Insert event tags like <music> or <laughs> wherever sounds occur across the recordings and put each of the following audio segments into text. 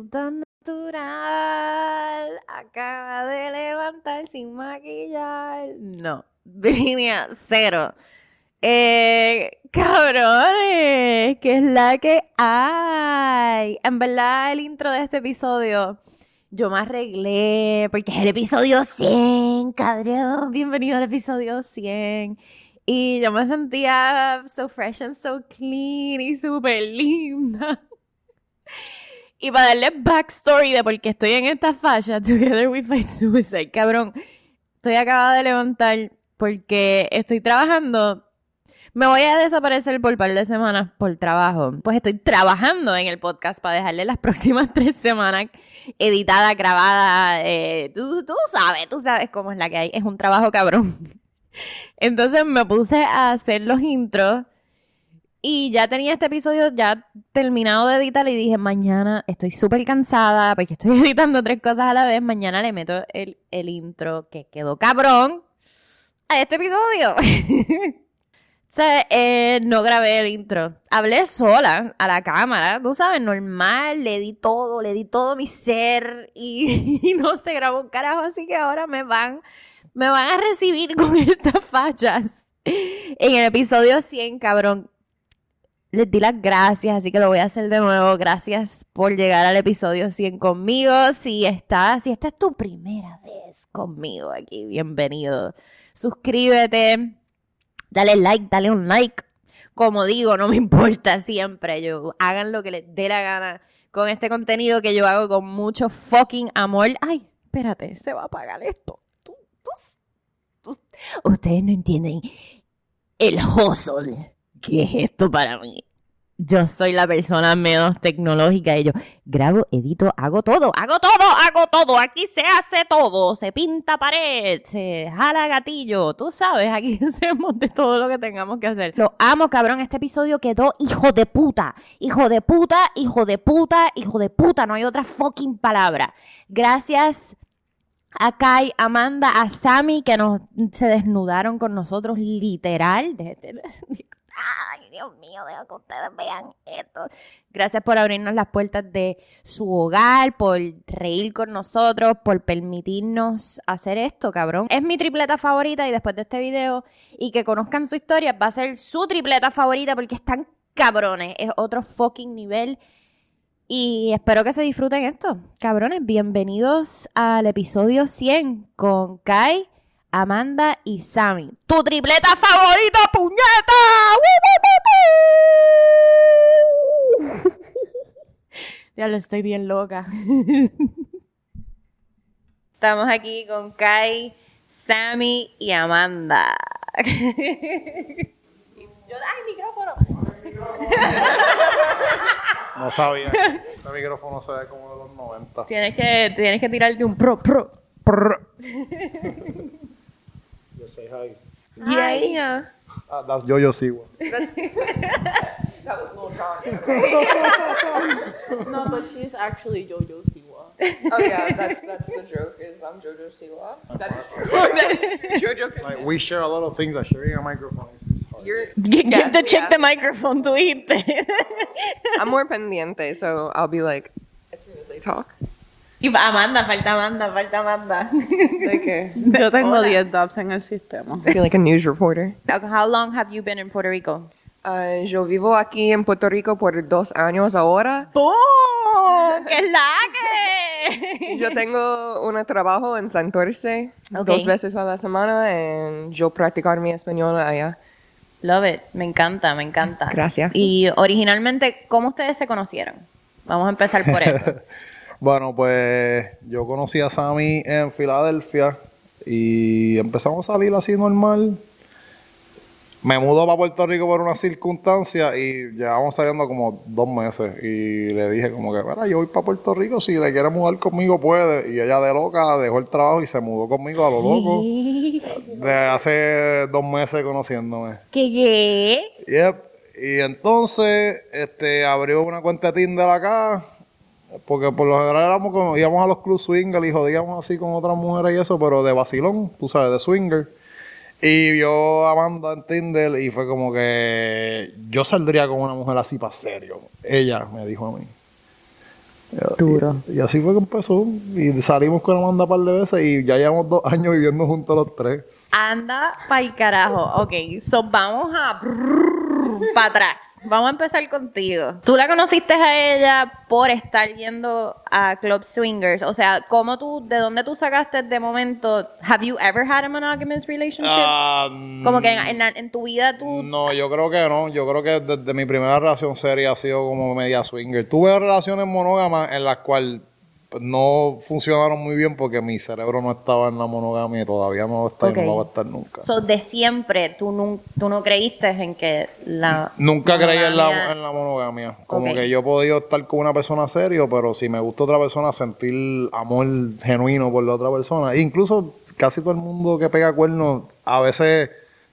tan natural. Acaba de levantar sin maquillar. No, <laughs> Virginia, cero. Eh, cabrones, que es la que hay. En verdad, el intro de este episodio, yo me arreglé porque es el episodio 100, cabrón. Bienvenido al episodio 100. Y yo me sentía so fresh and so clean y súper linda. Y para darle backstory de por qué estoy en esta falla, <laughs> Together We Fight Suicide, cabrón, estoy acabada de levantar porque estoy trabajando. Me voy a desaparecer por un par de semanas por trabajo. Pues estoy trabajando en el podcast para dejarle las <laughs> próximas tres semanas editada, grabada. Eh, tú, tú sabes, tú sabes cómo es la que hay. Es un trabajo cabrón. <laughs> Entonces me puse a hacer los intros y ya tenía este episodio ya terminado de editar y dije, mañana estoy súper cansada porque estoy <laughs> editando tres cosas a la vez. Mañana le meto el, el intro que quedó cabrón a este episodio. <laughs> eh, no grabé el intro. Hablé sola a la cámara, tú sabes, normal. Le di todo, le di todo mi ser y, <laughs> y no se grabó un carajo. Así que ahora me van, me van a recibir con estas fachas. En el episodio 100, cabrón, les di las gracias, así que lo voy a hacer de nuevo. Gracias por llegar al episodio 100 conmigo. Si estás, si esta es tu primera vez conmigo aquí, bienvenido. Suscríbete, dale like, dale un like. Como digo, no me <laughs> importa siempre. Yo hagan lo que les dé la gana con este contenido que yo hago con mucho fucking amor. Ay, espérate, se va a apagar esto. Tú, tú, tú. Ustedes no entienden el hustle ¿qué es esto para mí? Yo soy la persona menos tecnológica y yo grabo, edito, hago todo, hago todo, hago todo, aquí se hace todo, se pinta pared, se jala gatillo, tú sabes, aquí <laughs> hacemos de todo lo que tengamos que hacer. Lo amo, cabrón, este episodio quedó hijo de puta, hijo de puta, hijo de puta, hijo de puta, no hay otra fucking palabra. Gracias a Kai, Amanda, a Sammy que nos se desnudaron con nosotros literal. <laughs> Ay, Dios mío, dejo que ustedes vean esto. Gracias por abrirnos las puertas de su hogar, por reír con nosotros, por permitirnos hacer esto, cabrón. Es mi tripleta favorita y después de este video y que conozcan su historia, va a ser su tripleta favorita porque están cabrones. Es otro fucking nivel. Y espero que se disfruten esto. Cabrones, bienvenidos al episodio 100 con Kai, Amanda y Sammy. ¡Tu tripleta favorita, puñeta! <laughs> ya lo estoy bien loca. <laughs> Estamos aquí con Kai, Sammy y Amanda. Yo, ¡Ay, micrófono! <laughs> No sabía. Este micrófono se ve como de los 90. Tienes que, tienes que tirarte un pro, pro. Yo say hi. Yeah, yeah. Ah, that's Yo-Yo Siwa. <laughs> That was Lil Jon. <laughs> no, but she's actually JoJo Siwa. Oh yeah, that's that's the joke. Is I'm JoJo Siwa. <laughs> That is true. JoJo. Like, we share a lot of things, but sharing a microphone is, is hard. You're. Give Yes, the chick yeah. the microphone, tú dijiste. I'm more pendiente, so I'll be like, as soon as they talk. Y Amanda, falta Amanda, falta Amanda. Okay. <laughs> Yo tengo Hola. 10 dubs en el sistema. I feel like a news reporter. How long have you been in Puerto Rico? Uh, yo vivo aquí en Puerto Rico por dos años ahora. ¡Boom! ¡Qué es la que! <laughs> Yo tengo un trabajo en Santurce Ok. dos veces a la semana y yo practicar mi español allá. Love it. Me encanta, me encanta. Gracias. Y originalmente, ¿cómo ustedes se conocieron? Vamos a empezar por eso. <laughs> Bueno, pues yo conocí a Sammy en Filadelfia y empezamos a salir así normal. Me mudó para Puerto Rico por una circunstancia y llevamos saliendo como dos meses. Y le dije como que, mira, yo voy para Puerto Rico, si le quiere mudar conmigo puede. Y ella de loca dejó el trabajo y se mudó conmigo a lo loco. De hace dos meses conociéndome. ¿Qué qué? Yep. Y entonces este, abrió una cuenta de Tinder acá. Porque por lo general éramos como, íbamos a los club swinger y jodíamos así con otras mujeres y eso, pero de vacilón, tú sabes, de swinger. Y vio a Amanda en Tinder y fue como que yo saldría con una mujer así para serio. Ella me dijo a mí. Duro. Y, y así fue que empezó. Y salimos con Amanda un par de veces y ya llevamos dos años viviendo juntos los tres. Anda pa'l carajo. Ok, so vamos a para atrás. Vamos a empezar contigo. Tú la conociste a ella por estar yendo a Club Swingers. O sea, ¿cómo tú, de dónde tú sacaste de momento? Have you ever had a monogamous relationship? Ah, Como que en, en la- en tu vida tú... No, yo creo que no. Yo creo que desde mi primera relación seria ha sido como media swinger. Tuve relaciones monógamas en las cuales no funcionaron muy bien porque mi cerebro no estaba en la monogamia y todavía no está Ok. y no lo va a estar nunca. So, de siempre, tú, no creíste en que la... Nunca creí en la, en la monogamia. Como que yo he podido estar con una persona serio, pero si me gusta otra persona, sentir amor genuino por la otra persona. E incluso casi todo el mundo que pega cuernos a veces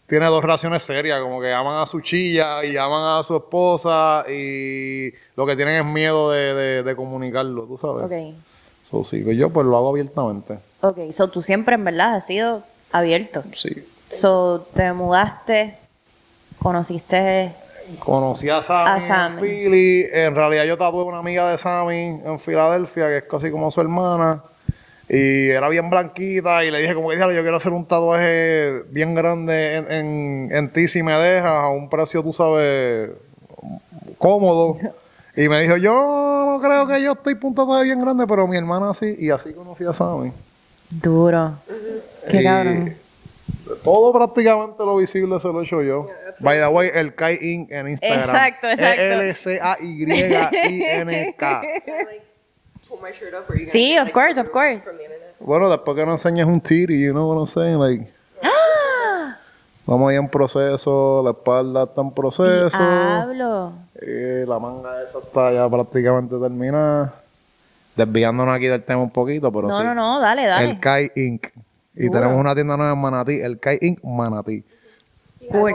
tiene dos relaciones serias, como que aman a su chilla y aman a su esposa y lo que tienen es miedo de, de- de comunicarlo, tú sabes. Ok. So, sí, yo pues lo hago abiertamente. Ok, so tú siempre en verdad has sido abierto. Sí. So, te mudaste, conociste... Conocí a Sammy, A Sammy. en Philly. En realidad yo tatué una amiga de Sammy en Filadelfia, que es casi como su hermana. Y era bien blanquita y le dije como que "Diablo, yo quiero hacer un tatuaje bien grande en, en, en ti si me dejas a un precio, tú sabes, cómodo. <laughs> Y me dijo, yo no creo que yo estoy un tatuaje bien grande, pero mi hermana sí. Y así conocí a Sammy. Duro. Qué Y cabrón. Todo prácticamente lo visible se lo he hecho yo. By the way, el Kai Inc. en Instagram. Exacto, exacto. L-C-A-Y-I-N-K. you <laughs> gonna Sí, of course, of course. Bueno, después que no enseñes un titty, you know what I'm saying? Like, <gasps> vamos ahí en proceso, la espalda está en proceso. Hablo. Eh, la manga esa está ya prácticamente terminada. Desviándonos aquí del tema un poquito, pero No, sí. no, no, dale, dale. El Kai Inc. Y tenemos una tienda nueva en Manatí, el Kai Inc. Manatí. Cool.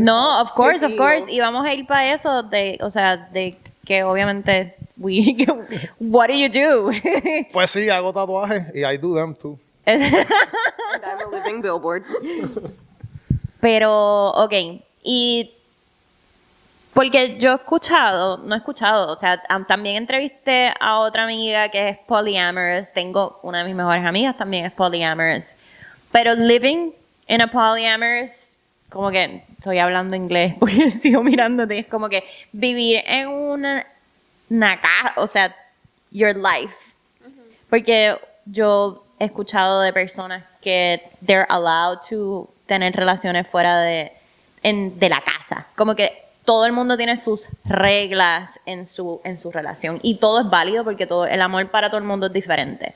No, of course, of course. Y vamos a ir para eso de, o sea, de que obviamente we <laughs> what do you do? <laughs> Pues sí, hago tatuajes y I do them too. And I'm a living billboard. Pero, ok, y porque yo he escuchado, no he escuchado, o sea, am- también entrevisté a otra amiga que es polyamorous, tengo una de mis mejores amigas también es polyamorous, pero living in a polyamorous, como que estoy hablando inglés <laughs> porque sigo mirándote, es como que vivir en una, una casa, o sea, your life, porque yo he escuchado de personas que they're allowed to tener relaciones fuera de, en- de la casa. Como que todo el mundo tiene sus reglas en su, en su relación y todo es válido porque todo, el amor para todo el mundo es diferente.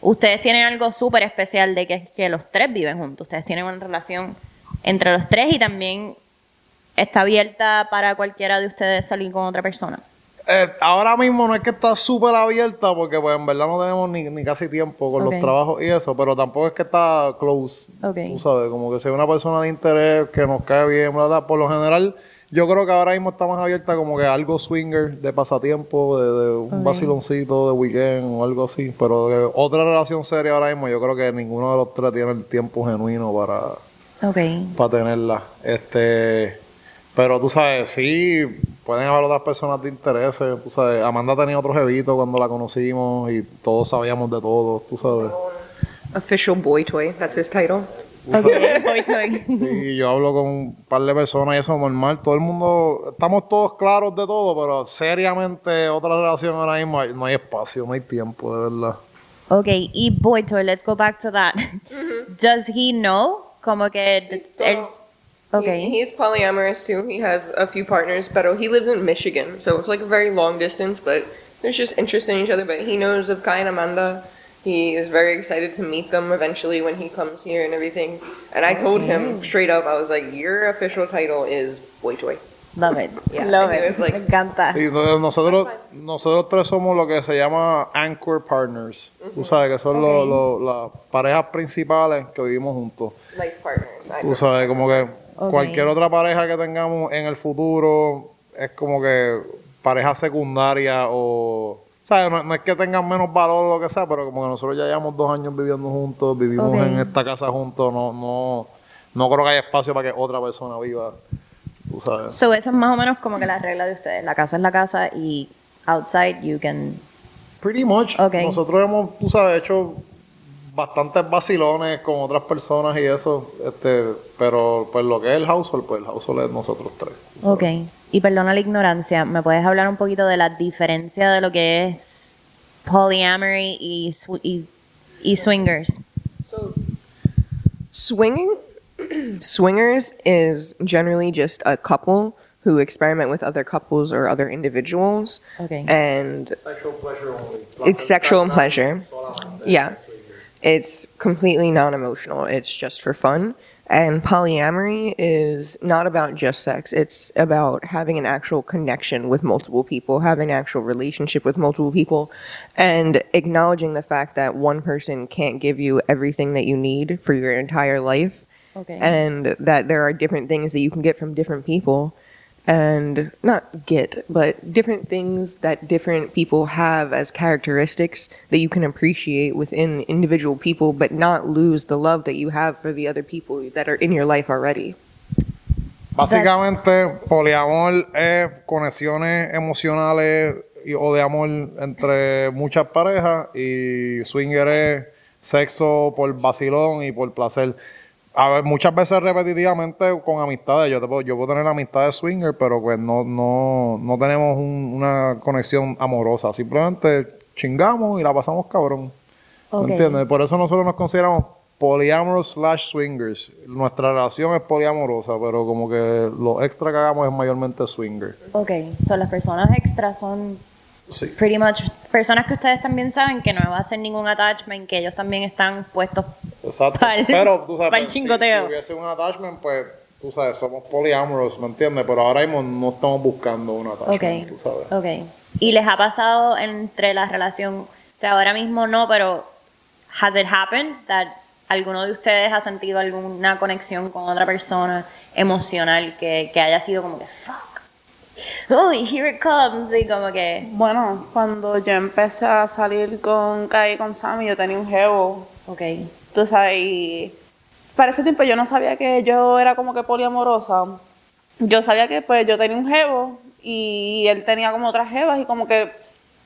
Ustedes tienen algo súper especial de que, que los tres viven juntos. Ustedes tienen una relación entre los tres y también está abierta para cualquiera de ustedes salir con otra persona. Eh, ahora mismo no es que está súper abierta porque pues en verdad no tenemos ni, ni casi tiempo con los trabajos y eso, pero tampoco es que está close. Ok. Tú sabes, como que sea una persona de interés que nos cae bien, bla, bla. Por lo general, yo creo que ahora mismo está más abierta como que algo swinger de pasatiempo, de, de un Ok. vaciloncito de weekend o algo así. Pero de otra relación seria ahora mismo, yo creo que ninguno de los tres tiene el tiempo genuino para Ok. para tenerla. Este, pero tú sabes, sí, pueden haber otras personas de interés. Tú sabes, Amanda tenía otro jevito cuando la conocimos y todos sabíamos de todo, tú sabes. Official boy toy. That's his title. <laughs> Sí, yo hablo con un par de personas y eso es normal. Todo el mundo, estamos todos claros de todo, pero seriamente otra relación ahora mismo hay- no hay espacio, no hay tiempo, de verdad. Ok, y Boy Toy, let's go back to that. Does he know? Como que él... Ok. He, he's polyamorous too. He has a few partners, but he lives in Michigan, so it's like a very long distance. But there's just interest in each other. But he knows of Kai and Amanda. He is very excited to meet them eventually when he comes here and everything. And I told him straight up, I was like, "Your official title is boy toy." Love it. Yeah, Love it. like- Me encanta. Sí, no- nosotros, nosotros tres somos lo que se llama anchor partners. Tú sabes que son los- los- las parejas principales que vivimos juntos. Life partners. I Tú sabes, como que Ok. cualquier otra pareja que tengamos en el futuro es como que pareja secundaria o... ¿Sabes? No, no es que tengan menos valor o lo que sea, pero como que nosotros ya llevamos dos años viviendo juntos, vivimos Ok. en esta casa juntos, no, no, no creo que haya espacio para que otra persona viva, tú sabes. So, eso es más o menos como que la regla de ustedes. La casa es la casa y outside you can Pretty much. Ok. Nosotros hemos, tú sabes, hecho bastantes vacilones con otras personas y eso, este, pero pues lo que es el household, pues el household es nosotros tres. Ok. Y perdona la ignorancia, ¿me puedes hablar un poquito de la diferencia de lo que es polyamory y, sw- y, y swingers? So, swinging, <clears throat> swingers is generally just a couple who experiment with other couples or other individuals, Okay. and Sexual pleasure only. It's sexual pleasure. yeah, it's completely non-emotional. It's just for fun. And polyamory is not about just sex. It's about having an actual connection with multiple people, having an actual relationship with multiple people, and acknowledging the fact that one person can't give you everything that you need for your entire life. Okay. And that there are different things that you can get from different people. And not get, but different things that different people have as characteristics that you can appreciate within individual people, but not lose the love that you have for the other people that are in your life already. Básicamente, poliamor es conexiones emocionales y- o de amor entre muchas parejas y swinger es sexo por vacilón y por placer. A ver, muchas veces repetitivamente con amistades. Yo, te puedo, yo puedo tener amistades swinger, pero pues no, no, no tenemos un- una conexión amorosa. Simplemente chingamos y la pasamos cabrón. Ok. ¿Me entiendes? Por eso nosotros nos consideramos poliamorous slash swingers. Nuestra relación es poliamorosa, pero como que lo extra que hagamos es mayormente swinger. Ok, son las personas extras son Sí. pretty much personas que ustedes también saben que no va a hacer ningún attachment, que ellos también están puestos. Exacto. Pa'l- pero tú sabes, pa'l si- chingoteo. Si, hubiese un attachment, pues tú sabes, somos poliamorous, ¿me entiendes? Pero ahora mismo no estamos buscando un attachment, Ok, tú sabes. ok. ¿Y les ha pasado entre la relación, o sea, ahora mismo no, pero has it happened that alguno de ustedes ha sentido alguna conexión con otra persona emocional que, que haya sido como que fuck? Uy, here it comes, y como que, Bueno, cuando yo empecé a salir con Kai y con Sammy, yo tenía un jevo, ok, tú sabes, y para ese tiempo yo no sabía que yo era como que poliamorosa. Yo sabía que pues yo tenía un jevo y él tenía como otras jevas y como que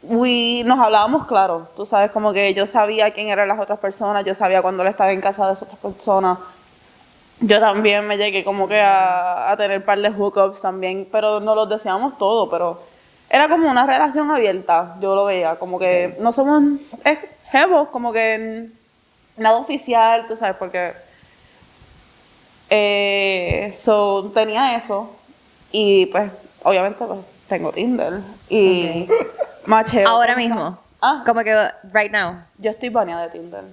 we- nos hablábamos claro, tú sabes, como que yo sabía quién eran las otras personas, yo sabía cuando él estaba en casa de esas otras personas. Yo también me llegué como que a, a tener un par de hookups también, pero no los decíamos todo, pero era como una relación abierta, yo lo veía, como que no somos es jevos, como que nada oficial, tú sabes, porque eh, so, tenía eso y pues obviamente pues tengo Tinder y <laughs> macheo. ahora mismo, Ah, como que right now. yo estoy baneada de Tinder.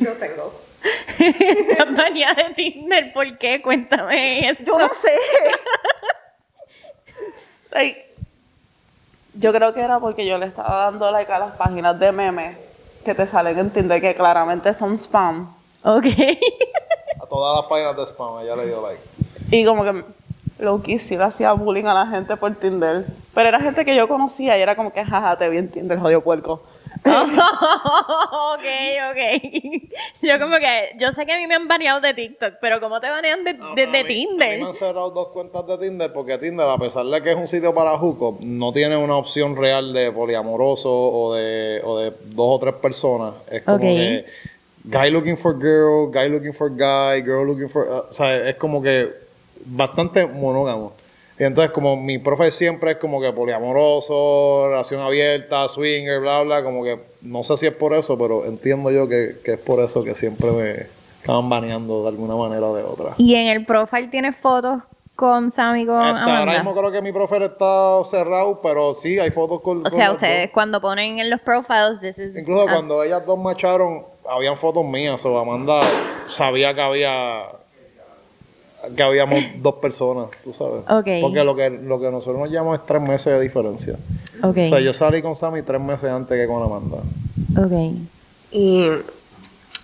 Yo tengo. <laughs> Estás baneada de Tinder, ¿por qué? Cuéntame eso. Yo no sé. Like, yo creo que era porque yo le estaba dando like a las páginas de memes que te salen en Tinder que claramente son spam. Ok. A todas las páginas de spam, ella le dio like. Y como que Loki sí le hacía bullying a la gente por Tinder. Pero era gente que yo conocía y era como que, jaja, te vi en Tinder, jodido puerco. <laughs> ok, ok. <laughs> Yo como que, yo sé que a mí me han baneado de TikTok, pero ¿cómo te banean de, de, de A mí- A mí Tinder? me han cerrado dos cuentas de Tinder porque Tinder, a pesar de que es un sitio para hookup, no tiene una opción real de poliamoroso o de, o de dos o tres personas. Es como Ok. que guy looking for girl, guy looking for guy, girl looking for... uh, o sea, es como que bastante monógamo. Y entonces como mi profe siempre es como que poliamoroso, relación abierta, swinger, bla, bla, como que no sé si es por eso, pero entiendo yo que, que es por eso que siempre me estaban baneando de alguna manera o de otra. Y en el profile tienes fotos con Sam y con Este, ahora Amanda. mismo creo que mi profe está cerrado, pero sí, hay fotos con. O con sea, ustedes dos. cuando ponen en los profiles, this is... Incluso ah, cuando ellas dos macharon, habían fotos mías, o Amanda sabía que había. Que habíamos <laughs> dos personas, tú sabes. Ok. Porque lo que, lo que nosotros nos llamamos es tres meses de diferencia. Ok, O sea, yo salí con Sammy tres meses antes que con Amanda. ok. Y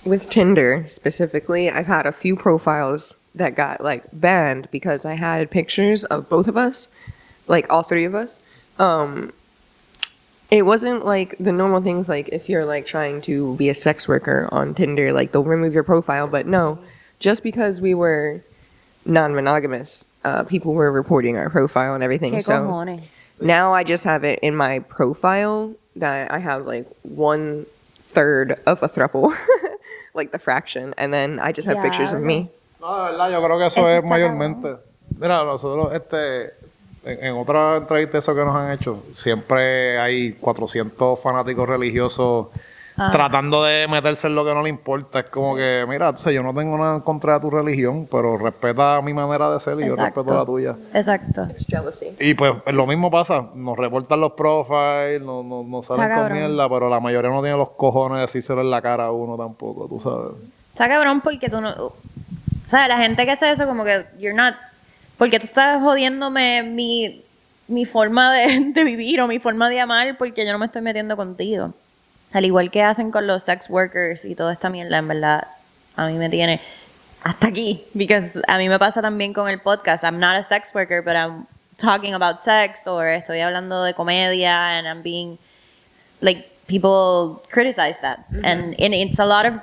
with Tinder specifically, I've had a few profiles that got like banned because I had pictures of both of us, like all three of us. Um, it wasn't like the normal things like if you're like trying to be a sex worker on Tinder, like they'll remove your profile. But no, just because we were non-monogamous, uh, people were reporting our profile and everything. ¿Qué so now I just have it in my profile that I have like one third of a throuple, <laughs> like the fraction, and then I just have pictures of me. No, de verdad, yo creo que eso, Eso es mayormente. Mira, nosotros, este, en, en otra entrevista eso que nos han hecho, siempre hay 400 fanáticos religiosos Ah. tratando de meterse en lo que no le importa. Es como que, mira, entonces yo no tengo nada en contra de tu religión, pero respeta mi manera de ser y yo respeto la tuya. Exacto. It's jealousy. Y pues lo mismo pasa, nos reportan los profiles, nos, nos, nos salen Está con cabrón. mierda, pero la mayoría no tiene los cojones de decírselo en la cara a uno tampoco, tú sabes. Está cabrón porque tú no... O sea, la gente que hace eso como que you're not... Porque tú estás jodiéndome mi, mi forma de, <laughs> de vivir o mi forma de amar porque yo no me estoy metiendo contigo. Al igual que hacen con los sex workers y toda esta mierda, en verdad, a mí me tiene hasta aquí. Because a mí me pasa también con el podcast. I'm not a sex worker, but I'm talking about sex or estoy hablando de comedia and I'm being like people criticize that and, and it's a lot of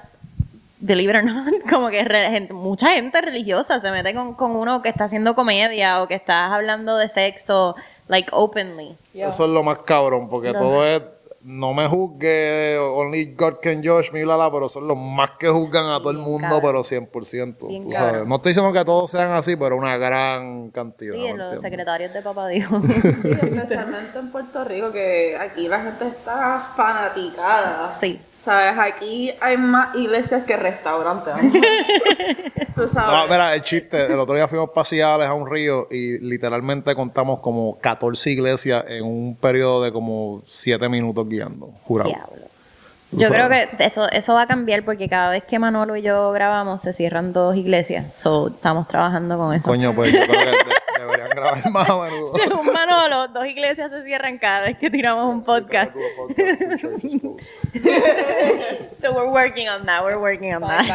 believe it or not <laughs> como que re- gente- mucha gente religiosa se mete con, con uno que está haciendo comedia o que estás hablando de sexo like openly Eso es lo más cabrón, porque No. todo es, no me juzgue, only God can judge me, bla, bla, pero son los más que juzgan a todo el mundo, pero 100%. Bien tú sabes. No estoy diciendo que todos sean así, pero una gran cantidad. sí ¿me los secretarios de papá Dios <laughs> Especialmente en Puerto Rico, que aquí la gente está fanaticada. sí ¿Sabes? Aquí hay más iglesias que restaurantes. <laughs> Tú No, sabes. mira, el chiste, el otro día fuimos paseales a un río y literalmente contamos como 14 iglesias en un periodo de como 7 minutos guiando, jurado. diablo yo creo que eso eso va a cambiar porque cada vez que Manolo y yo grabamos se cierran dos iglesias so estamos trabajando con eso Coño, pues yo creo que de- deberían grabar más a menudo. <laughs> según Manolo dos iglesias se cierran cada vez que tiramos un podcast <laughs> so we're working on that we're working on that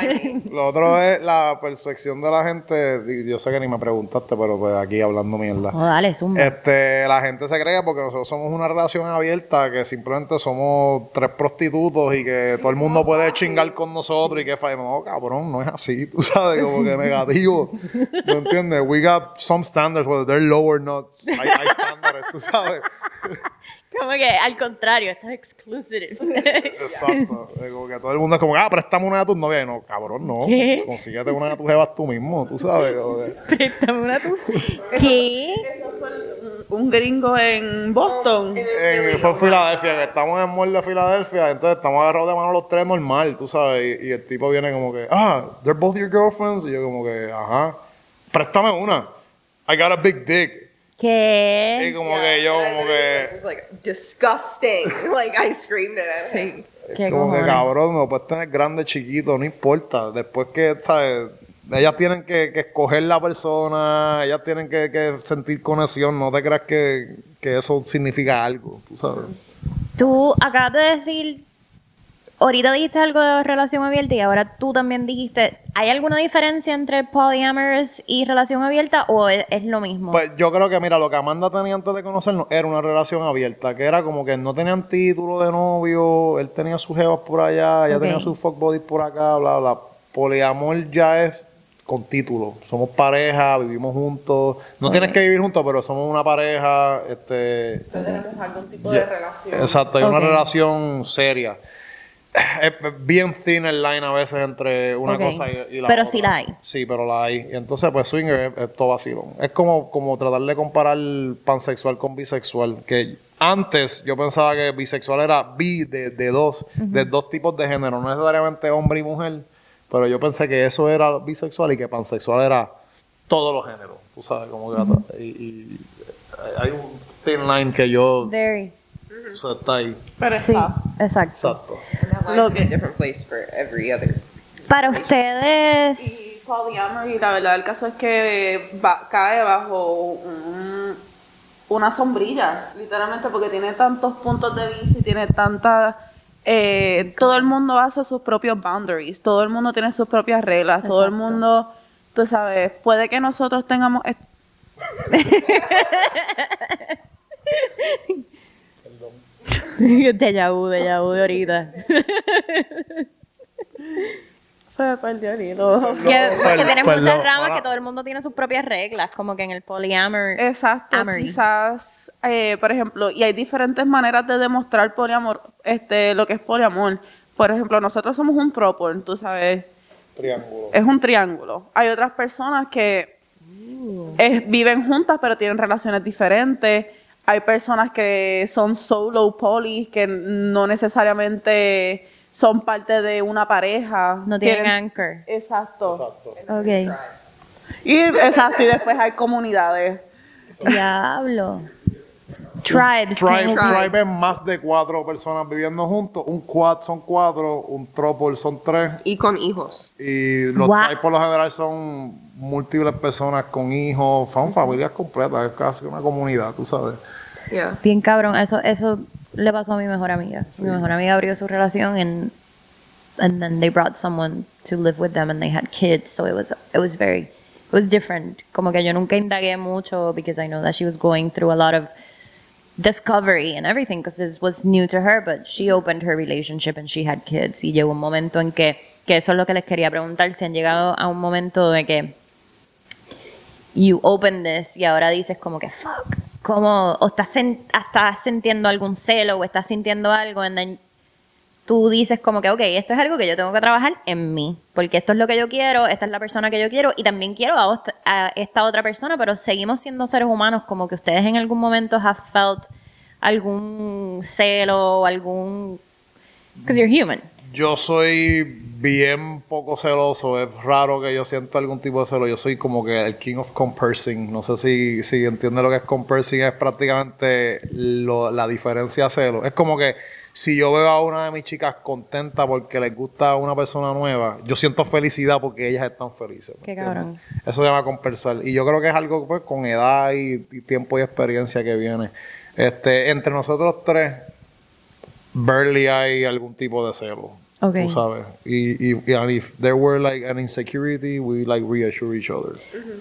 Lo otro es la percepción de la gente. Yo sé que ni me preguntaste, pero pues aquí hablando mierda. Oh, dale, zumba. Este, la gente se cree porque nosotros somos una relación abierta, que simplemente somos tres prostitutos y que todo el mundo puede chingar con nosotros y que no, cabrón, no es así, <laughs> tú sabes, como que negativo. ¿No entiendes? We got some standards, whether they're low or not. Hay, hay <laughs> estándares, tú sabes. Como que al contrario, esto es exclusive. Exacto. Eh, Como que todo el mundo es como, ah, préstame una de tus novias. Y no, cabrón, no. ¿Qué? Consíguete una de tus jevas tú mismo, tú sabes. que- <laughs> Préstame una tú. ¿Qué? Un gringo en Boston. En, fue en Filadelfia, que estamos en el mall de Filadelfia, entonces estamos agarrados de mano los tres normal, tú sabes, y, y el tipo viene como que, ah, they're both your girlfriends, y yo como que, ajá, préstame una, I got a big dick, y ¿Qué? como que yo como que, It was like disgusting. <laughs> like I screamed it at him. Sí. ¿Qué como que cabrón, lo puedes tener grande, chiquito, no importa, después que, sabes, ellas tienen que, que escoger la persona, ellas tienen que, que sentir conexión, no te creas que, que eso significa algo, tú sabes. Tú acabas de decir, ahorita dijiste algo de relación abierta y ahora tú también dijiste, ¿hay alguna diferencia entre polyamorous y relación abierta o es, es lo mismo? Pues yo creo que, mira, lo que Amanda tenía antes de conocernos era una relación abierta, que era como que no tenían título de novio, él tenía sus jevas por allá, ella tenía sus fuck buddies por acá, bla, bla. Poliamor ya es con título. Somos pareja, vivimos juntos. No tienes que vivir juntos, pero somos una pareja, este... Tenemos algún tipo de relación. Exacto, hay una relación seria. Es bien thin el line a veces entre una cosa y, y la Pero otra. sí la hay. Sí, pero la hay. Y entonces, pues, swinger es, es todo vacilón. Es como, como tratar de comparar pansexual con bisexual. Que antes yo pensaba que bisexual era bi de, de dos, de dos tipos de género, no necesariamente hombre y mujer. Pero yo pensé que eso era bisexual y que pansexual era todos los géneros. Tú sabes, como que. y, y hay un thin line que yo. Very. O sea, está ahí. Pero Sí, está. exacto. Exacto. Lo que- a different place for every other. Para ustedes, Y polyamory, la verdad, el caso es que va- cae bajo un- una sombrilla, literalmente, porque tiene tantos puntos de vista y tiene tanta... eh, todo el mundo hace sus propios boundaries, todo el mundo tiene sus propias reglas, todo el mundo, tú sabes, puede que nosotros tengamos... <laughs> déjà vu, déjà vu de ahorita. Se me perdió el hilo. Que, porque tienes pues muchas lo- ramas que todo el mundo tiene sus propias reglas, como que en el poliamor. Exacto, Amory. quizás, eh, por ejemplo, y hay diferentes maneras de demostrar poliamor, este, lo que es poliamor. Por ejemplo, nosotros somos un tropor, tú sabes, Triángulo. es un triángulo. Hay otras personas que es- viven juntas pero tienen relaciones diferentes. Hay personas que son solo poly, que no necesariamente son parte de una pareja. no tienen anchor. Exacto. Exacto. Ok. Y, exacto, y después hay comunidades. Diablo. Tribes. Tribe, tienen- tribe es más de cuatro personas viviendo juntos. Un quad son cuatro, un tropol son tres. Y con hijos. Y los tribes por lo general son múltiples personas con hijos, son familias completas, es casi una comunidad, tú sabes. Yeah. Bien cabrón, eso, eso le pasó a mi mejor amiga. Mi mejor amiga abrió su relación and, and then they brought someone to live with them and they had kids, so it was it was very it was different. Como que yo nunca indagué mucho because I know that she was going through a lot of discovery and everything because this was new to her, but she opened her relationship and she had kids y llegó un momento en que que eso es lo que les quería preguntar si han llegado a un momento de que you open this y ahora dices como que fuck, como o estás, sen- estás sintiendo algún celo o estás sintiendo algo and then tú dices como que ok, esto es algo que yo tengo que trabajar en mí, porque esto es lo que yo quiero, esta es la persona que yo quiero y también quiero a, a esta otra persona, pero seguimos siendo seres humanos, como que ustedes en algún momento have felt algún celo o algún... Because you're human. Yo soy bien poco celoso, es raro que yo sienta algún tipo de celo. Yo soy como que el king of comparsing. No sé si, si entiende lo que es comparsing, es prácticamente lo- la diferencia a celo. Es como que si yo veo a una de mis chicas contenta porque les gusta una persona nueva, yo siento felicidad porque ellas están felices. ¿me Qué cabrón. Eso se llama comparsar. Y yo creo que es algo pues, con edad y, y tiempo y experiencia que viene. Este, entre nosotros tres, barely hay algún tipo de celo. Ok. Tú sabes. Y, y, y and if there were like an insecurity, we like reassure each other.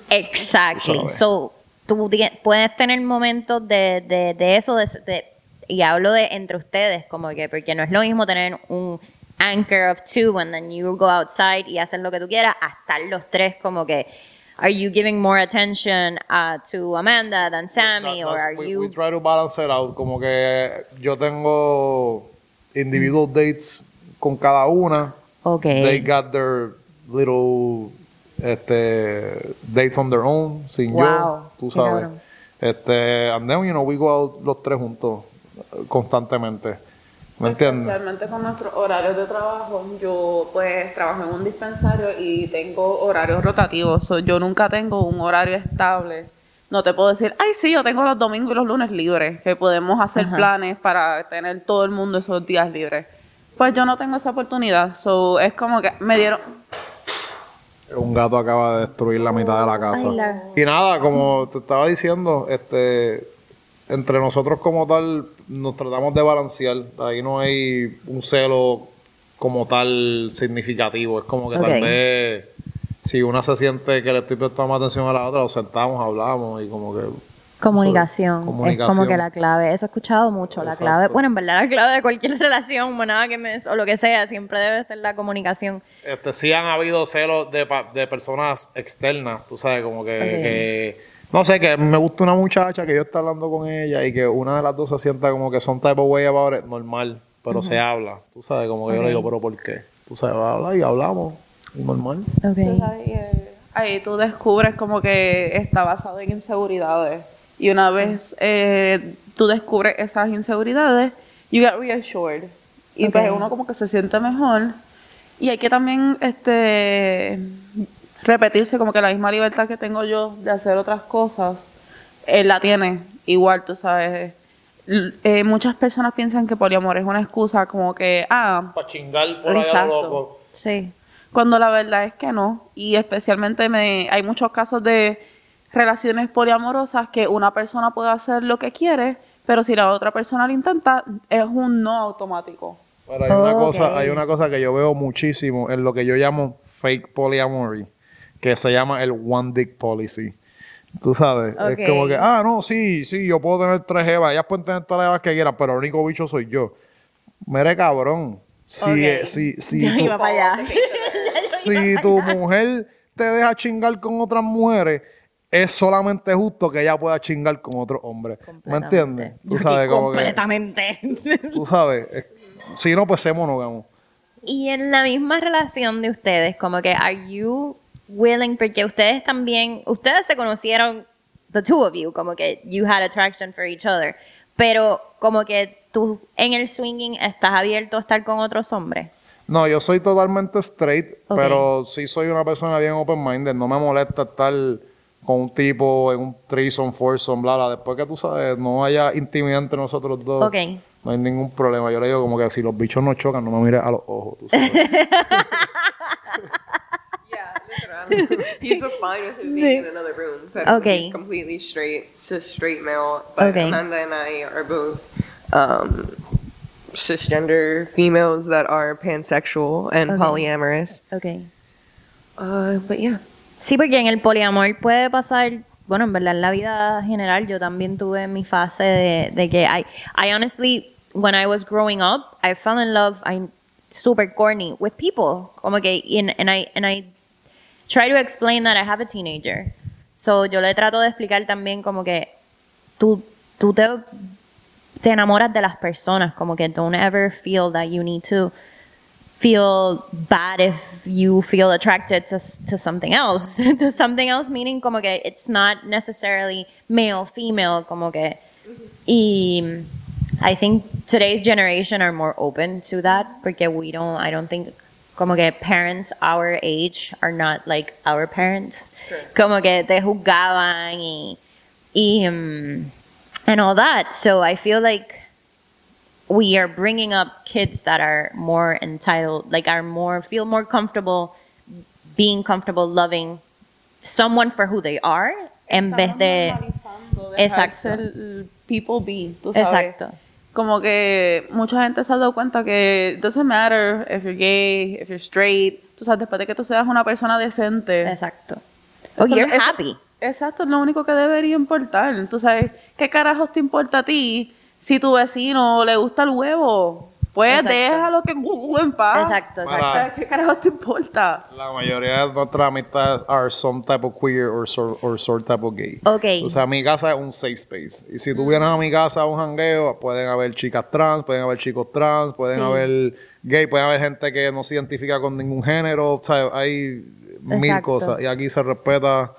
Exactly. So, tú puedes tener momentos de, de, de eso, de, de- y hablo de entre ustedes, como que, porque no es lo mismo tener un anchor of two and then you go outside y hacer lo que tú quieras, a estar los tres como que, are you giving more attention uh, to Amanda than Sammy, That- or are we, you... we try to balance it out. Como que yo tengo individual dates con cada una. Ok. They got their little este, dates on their own, sin Wow, yo, tú sabes. Este, and then, you know, we go out los tres juntos eh, constantemente. ¿Me entiendes? Especialmente con nuestros horarios de trabajo. Yo pues trabajo en un dispensario y tengo horarios rotativos. So, yo nunca tengo un horario estable. No te puedo decir, ay, sí, yo tengo los domingos y los lunes libres, que podemos hacer Ajá. planes para tener todo el mundo esos días libres. Pues yo no tengo esa oportunidad. So, es como que me dieron, Un gato acaba de destruir la mitad de la casa. Ay, la- Y nada, como te estaba diciendo, este, entre nosotros como tal nos tratamos de balancear. Ahí no hay un celo como tal significativo. Es como que tal vez si una se siente que le estoy prestando más atención a la otra, lo sentamos, hablamos y como que... Comunicación. Es como que la clave, eso he escuchado mucho, la clave, bueno, en verdad la clave de cualquier <laughs> relación, o nada que me, o lo que sea, siempre debe ser la comunicación. Este, sí han habido celos de, pa- de personas externas, tú sabes, como que, no sé, que me gusta una muchacha que yo esté hablando con ella y que una de las dos se sienta como que son type of way about it, normal, pero se habla, tú sabes, como que yo le digo, pero ¿por qué? Tú sabes, va a hablar y hablamos, normal. Ok. Ahí, eh, ahí tú descubres como que está basado en inseguridades. Y una vez eh, tú descubres esas inseguridades, you get reassured. Y pues Ok. uno como que se siente mejor. Y hay que también este repetirse como que la misma libertad que tengo yo de hacer otras cosas, él la tiene igual, tú sabes. Eh, muchas personas piensan que poliamor es una excusa como que, ah, Para chingar por allá loco. Sí. cuando la verdad es que no. Y especialmente me, hay muchos casos de relaciones poliamorosas que una persona puede hacer lo que quiere, pero si la otra persona lo intenta, es un no automático. Pero hay una, cosa, hay una cosa que yo veo muchísimo en lo que yo llamo fake polyamory, que se llama el one dick policy. Tú sabes, es como que, ah, no, sí, sí, yo puedo tener tres evas, ellas pueden tener todas las evas que quieran, pero el único bicho soy yo. Mire, cabrón, si, eh, si, si Yo tú- iba para allá. Ya <laughs> yo si tu mujer te deja chingar con otras mujeres, es solamente justo que ella pueda chingar con otro hombre. ¿Me entiendes? Tú sabes, como que, Completamente. tú sabes, es- si no, pues sé monógamo. Y en la misma relación de ustedes, como que, are you willing, porque ustedes también, ustedes se conocieron, the two of you, como que you had attraction for each other, pero como que tú en el swinging estás abierto a estar con otros hombres. No, yo soy totalmente straight, pero sí soy una persona bien open-minded. No me molesta estar con un tipo en un threesome, foursome, bla, bla. Después que tú sabes, no haya intimidad entre nosotros dos, Ok. no hay ningún problema. Yo le digo como que si los bichos no chocan, no me mires a los ojos. tú sabes. <laughs> Yeah, literal. <laughs> he's so fine with it being in another room. But Okay. he's completely straight, cis straight male. But Okay. Amanda and I are both um, cisgender females that are pansexual and Okay. polyamorous. Ok. Uh, but yeah. Sí, porque en el poliamor puede pasar, bueno, en verdad en la vida general yo también tuve mi fase de, de que I, I honestly, when I was growing up, I fell in love, I super corny with people, como que, and, and I, and I try to explain that I have a teenager. So yo le trato de explicar también como que tú, tú te, te enamoras de las personas, como que don't ever feel that you need to feel bad if you feel attracted to, to something else. <laughs> to something else meaning como que it's not necessarily male, female, como que. Y I think today's generation are more open to that porque we don't, I don't think como que parents our age are not like our parents. Como que te juzgaban y, y um, and all that. So I feel like we are bringing up kids that are more entitled, like are more feel more comfortable being comfortable loving someone for who they are en vez de Exacto. el people be, tú sabes. exacto Como que mucha gente se ha dado cuenta que it doesn't matter if you're gay, if you're straight, tú sabes, después de que tú seas una persona decente. exacto oh Eso- you're eso- happy Exacto, es lo único que debería importar. Tú sabes, ¿qué carajos te importa a ti si tu vecino le gusta el huevo? Pues Exacto. déjalo que uh, en paz. exacto exacto ¿Sabes ¿Qué carajos te importa? La mayoría de nuestras amistades are some type of queer or sort, or sort type of gay. Ok. O sea, mi casa es un safe space. Y si tú vienes a mi casa a un jangueo, pueden haber chicas trans, pueden haber chicos trans, pueden Sí. haber gay, pueden haber gente que no se identifica con ningún género. O sea, hay mil Exacto. cosas. Y aquí se respeta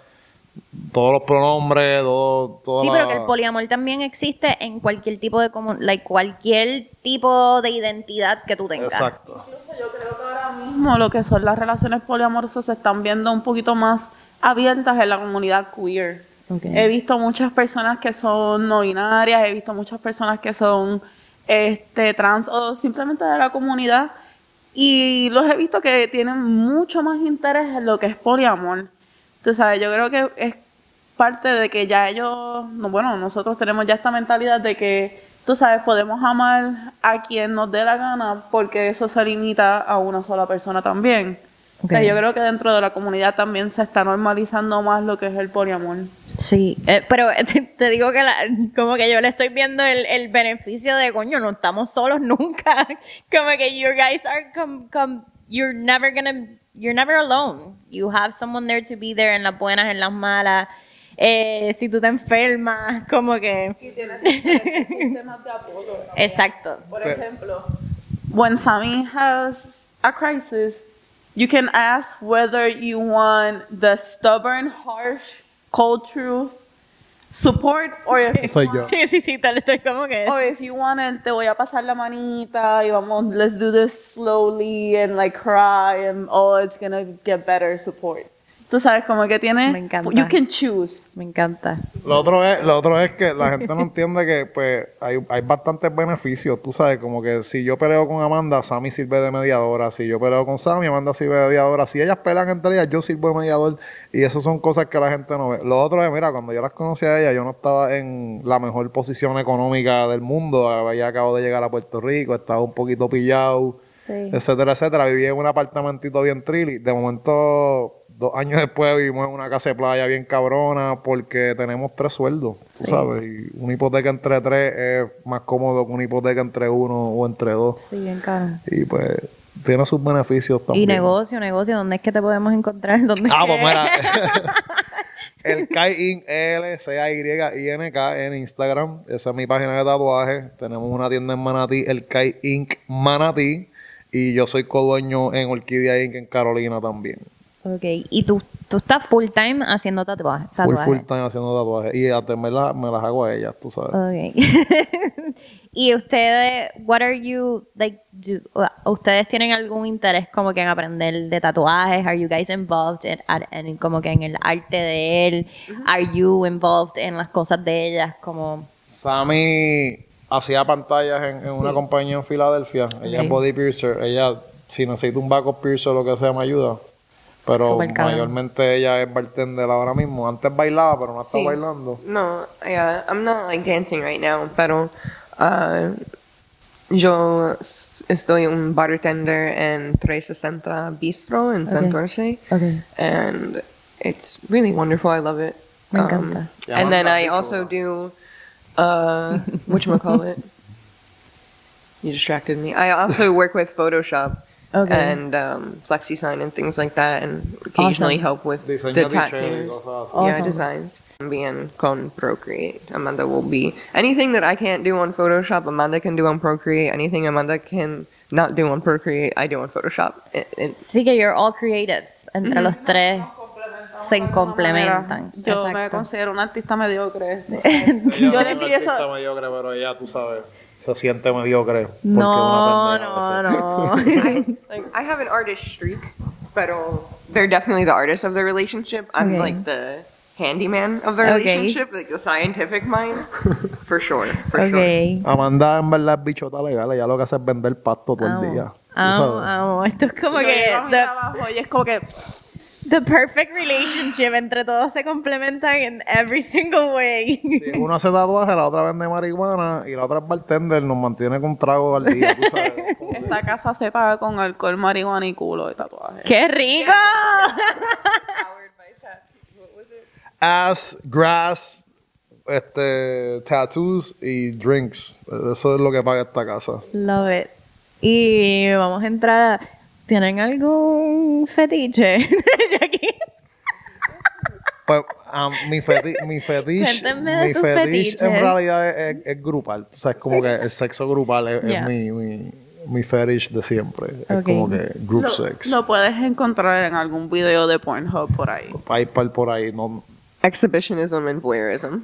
todos los pronombres, todo, toda Sí, la- pero que el poliamor también existe en cualquier tipo de comu- like cualquier tipo de identidad que tú tengas. Exacto. Incluso yo creo que ahora mismo lo que son las relaciones poliamorosas se están viendo un poquito más abiertas en la comunidad queer. Ok. He visto muchas personas que son no binarias, he visto muchas personas que son este, trans o simplemente de la comunidad y los he visto que tienen mucho más interés en lo que es poliamor. Tú sabes, yo creo que es parte de que ya ellos, no, bueno, nosotros tenemos ya esta mentalidad de que, tú sabes, podemos amar a quien nos dé la gana porque eso se limita a una sola persona también. O sea, Ok. yo creo que dentro de la comunidad también se está normalizando más lo que es el poliamor. Sí, eh, pero <laughs> te, te digo que la- como que yo le estoy viendo el, el beneficio de coño, no estamos solos nunca. <laughs> Como que you guys are com, com- you're never gonna you're never alone. You have someone there to be there en las buenas, en las malas. Eh, si tú te enfermas, <laughs> como que Y tienes sistemas de apoyo. exacto. Por ejemplo, when Sammy has a crisis, you can ask whether you want the stubborn, harsh, cold truth support or if you Soy want- yo. Sí, sí, sí, tal estoy como que Or if you want it, te voy a pasar la manita y vamos, let's do this slowly and like cry and oh, it's gonna get better support. Tú sabes, como que tiene, Me encanta. you can choose. me encanta. Lo otro es, lo otro es que la gente no entiende que pues hay, hay bastantes beneficios. Tú sabes, como que si yo peleo con Amanda, Sammy sirve de mediadora. Si yo peleo con Sammy, Amanda sirve de mediadora. Si ellas pelean entre ellas, yo sirvo de mediador. Y eso son cosas que la gente no ve. Lo otro es, mira, cuando yo las conocí a ellas, yo no estaba en la mejor posición económica del mundo. Había acabo de llegar a Puerto Rico, estaba un poquito pillado Sí. etcétera, etcétera. Viví en un apartamentito bien trilly. De momento, dos años después, vivimos en una casa de playa bien cabrona porque tenemos tres sueldos, tú Sí. sabes. Y una hipoteca entre tres es más cómodo que una hipoteca entre uno o entre dos. Sí, bien caro. Y pues, tiene sus beneficios también. Y negocio, negocio, ¿dónde es que te podemos encontrar? <laughs> ¿Dónde Ah, es pues mira. <laughs> el Kai Inc. L C A Y I N K en Instagram. Esa es mi página de tatuajes. Tenemos una tienda en Manatí, el Kai Inc. Manatí. Y yo soy codueño en Orquídea Inc. en Carolina también. Ok, y tú, tú estás full time haciendo tatuajes. Full, full time haciendo tatuajes. Y hasta me, la- me las hago a ellas, tú sabes. Ok. <laughs> y ustedes, what are you, like, do, uh, ustedes tienen algún interés como que en aprender de tatuajes? Are you guys involved in, en- como que en el arte de él? Are you involved en las cosas de ellas? Como, Sammy hacía pantallas en, en una compañía en Filadelfia. Ella es body piercer. Ella, si necesita un backup piercer o lo que sea, me ayuda. Pero Súper cabrón. mayormente ella es bartender ahora mismo. Antes bailaba, pero no está Sí. bailando. No, yeah, I'm not like dancing right now, pero uh, yo estoy un bartender en 360 Bistro en Santurce, okay. and it's really wonderful. I love it. Me encanta. Yeah, and then I'm I not also big do, uh, <laughs> whatchamacallit? You distracted me. I also work with Photoshop. Okay. And um, FlexiSign and things like that, and occasionally Awesome. help with the de chelo y tattoos. cosas así. Yeah, Awesome. designs. Being con Procreate, Amanda will be anything that I can't do on Photoshop. Amanda can do on Procreate. Anything Amanda can not do on Procreate, I do on Photoshop. It, it's Sí que you're all creatives. Entre los tres se complementan. Yo me Exacto. considero una artista mediocre. <laughs> Yo le es eso. artista mediocre, pero ella, tú sabes, se siente mediocre. porque No, no, no. <laughs> like I have an artist streak, but they're definitely the artist of the relationship. I'm Okay. like the handyman of the Okay. relationship, like the scientific mind, for sure, for sure. ok. Amanda en verdad es bichota legal. Ella lo que hace es vender pasto todo el día. amo, amo. Esto como que y es como que the perfect relationship. Entre todos se complementan in every single way. Sí, uno hace tatuaje, la otra vende marihuana y la otra es bartender. Nos mantiene con trago al día, tú sabes. Como <laughs> que- esta casa se paga con alcohol, marihuana y culo de tatuaje. ¡Qué rico! Ass, grass, este, tattoos y drinks. Eso es lo que paga esta casa. Love it. Y vamos a entrar a... ¿Tienen algún fetiche? <laughs> Pues ah, mi, feti mi fetiche, mi fetiche en realidad es, es- es grupal. O sea, es como que el sexo grupal es, es Yeah. mi, mi, mi fetiche de siempre. Es Ok. como que group Lo, sex. lo puedes encontrar en algún video de Pornhub por ahí. PayPal por ahí. No. Exhibitionism and voyeurism.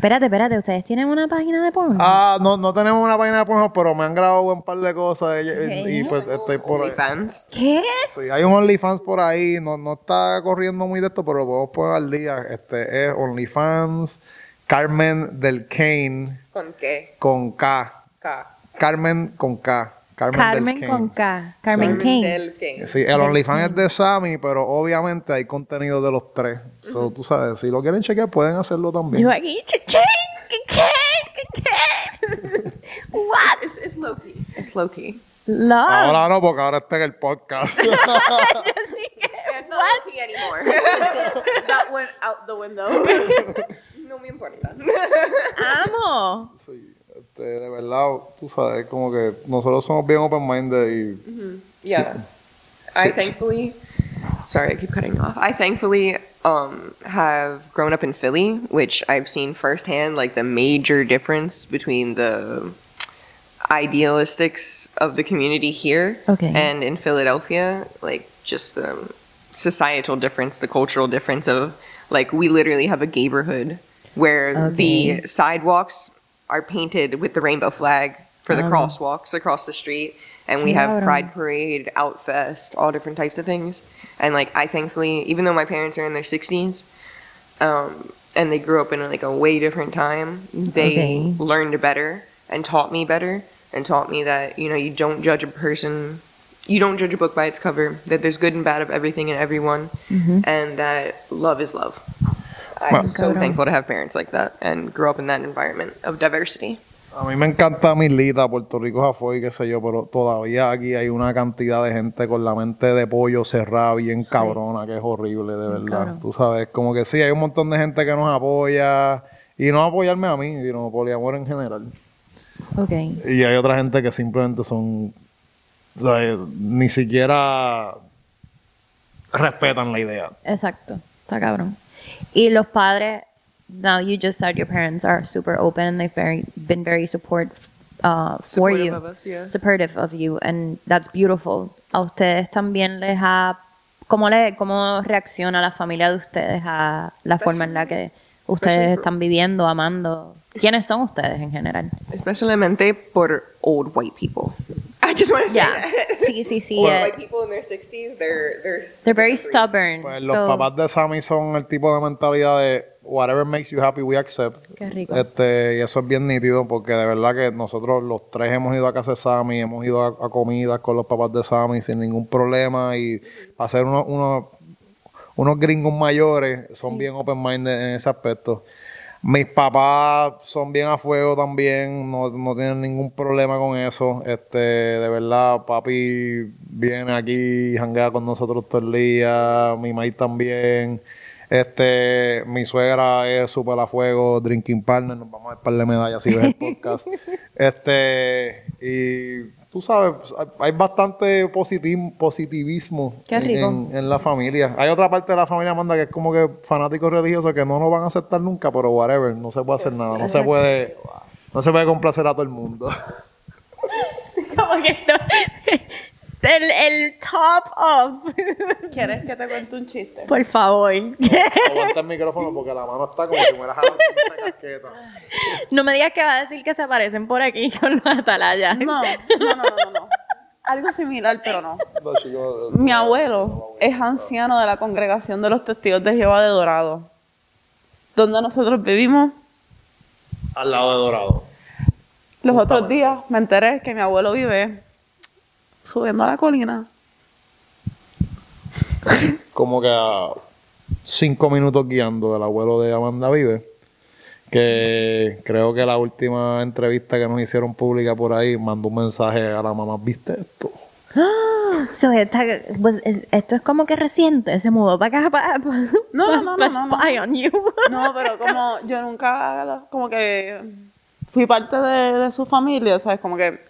Espérate, espérate. ¿Ustedes tienen una página de porno? Ah, no, no tenemos una página de Pornhub, pero me han grabado un par de cosas y, y- y, pues estoy por ahí. OnlyFans. ¿Qué? Sí, hay un OnlyFans por ahí, no, no está corriendo muy de esto, pero lo podemos poner al día. Este es OnlyFans Carmen del Kane ¿Con qué? con K. K. Carmen con K. Carmen, con. K. Carmen. Del King. Sí, el OnlyFans es de Sammy, pero obviamente hay contenido de los tres. So, tú sabes, si lo quieren chequear, pueden hacerlo también. Yo aquí, ¿qué? ¿Qué? ¿Qué? ¿Qué? ¿Qué? What? It's, it's low key. It's low key. Love. Ahora no, porque ahora está en el podcast. <laughs> It's not low key anymore. <laughs> That went out the window. <laughs> no me importa. Amo. sí, este, de verdad, tú sabes, como que nosotros somos bien open-minded y Yeah. I thankfully, sorry, I keep cutting you off. I thankfully um, have grown up in Philly, which I've seen firsthand, like the major difference between the idealistics of the community here Okay. and in Philadelphia, like just the societal difference, the cultural difference of like we literally have a neighborhood where Okay. the sidewalks are painted with the rainbow flag for the Um. crosswalks across the street. And we have pride parade outfest all different types of things. And like i thankfully even though my parents are in their 60s um, and they grew up in like a way different time they Okay. learned better and taught me better and taught me that you know you don't judge a person you don't judge a book by its cover that there's good and bad of everything and everyone and that love is love i'm so Cabrón. thankful to have parents like that and grow up in that environment of diversity A mí me encanta Milita, Puerto Rico, Jafoy, qué sé yo, pero todavía aquí hay una cantidad de gente con la mente de pollo cerrada, bien cabrona, que es horrible, de verdad. Tú sabes, como que sí, hay un montón de gente que nos apoya, y no apoyarme a mí, sino poliamor en general. Ok. Y hay otra gente que simplemente son o sea, ni siquiera respetan la idea. Exacto, está cabrón. Y los padres, now you just said your parents are super open and they've very, been very support, uh, for Supportive you. of us, yeah. Supportive of you, and that's beautiful. ¿A ustedes también les ha... ¿Cómo, le, ¿Cómo reacciona la familia de ustedes a la forma en la que ustedes están viviendo, amando? ¿Quiénes son ustedes en general? Especialmente por old white people. I just want to say that. Sí, sí, sí. Eh, white people in their 60s, they're they're they're very stubborn. Pues los so- papás de Sammy son el tipo de mentalidad de whatever makes you happy, we accept. Qué rico. Este, y eso es bien nítido porque de verdad que nosotros los tres hemos ido a casa de Sammy, hemos ido a, a comidas con los papás de Sammy sin ningún problema y para ser unos, unos, unos gringos mayores son bien open-minded en ese aspecto. Mis papás son bien a fuego también, no, no tienen ningún problema con eso. Este, de verdad, papi viene aquí, janguea con nosotros todo el día, mi maíz también. Este, mi suegra es súper a fuego, drinking partner, nos vamos a dar par de medallas si ves el podcast. <laughs> este, y tú sabes, hay- bastante positiv- positivismo en la familia. Hay otra parte de la familia, Amanda, que es como que fanáticos religiosos que no nos van a aceptar nunca, pero whatever, no se puede hacer nada, no se puede, no se puede complacer a todo el mundo. <laughs> Como que esto- el, el top of. <laughs> ¿Quieres que te cuente un chiste? Por favor. Aguanta el micrófono porque la mano está como si me la casqueta. No me digas que va a decir que se aparecen por aquí <laughs> con los atalayas. No, no, no, no, no, no. Algo similar, pero no. No, chicos, Mi abuelo es anciano de la congregación de los testigos de Jehová de Dorado. Donde nosotros vivimos. al lado de Dorado. Los otros días me enteré que mi abuelo vive subiendo a la colina. como que a cinco minutos guiando del abuelo de Amanda Vive, que creo que la última entrevista que nos hicieron pública por ahí mandó un mensaje a la mamá, ¿viste esto? <gasps> So, esta- pues, es- esto es como que reciente, se mudó para acá para No, no, no, no, no, no. spy on you. No, pero como yo nunca, como que fui parte de, de su familia, ¿sabes? Como que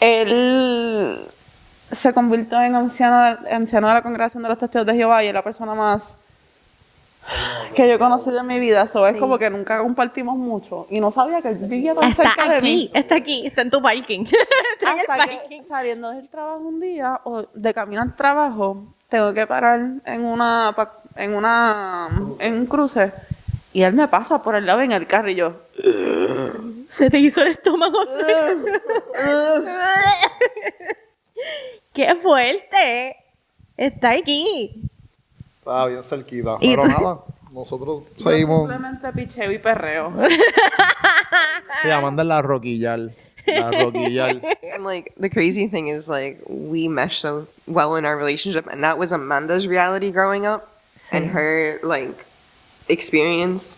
él se convirtió en anciano, anciano de la congregación de los testigos de Jehová y es la persona más que yo he conocido en mi vida. So, Es como que nunca compartimos mucho y no sabía que él vivía tan Está cerca de aquí, mí. está aquí, está en tu parking. <laughs> está en el parking. que saliendo del trabajo un día o de camino al trabajo, tengo que parar en una en una en un cruce y él me pasa por el lado en el carro y yo Se te hizo el estómago. ¡Qué fuerte! Está aquí. Estaba bien cerquita. Y Pero tú- nada, nosotros seguimos. simplemente picheo y perreo. Sí, Amanda es la roquillar. La roquillar. And like the crazy thing is like we mesh so well in our relationship and that was Amanda's reality growing up and her like experience.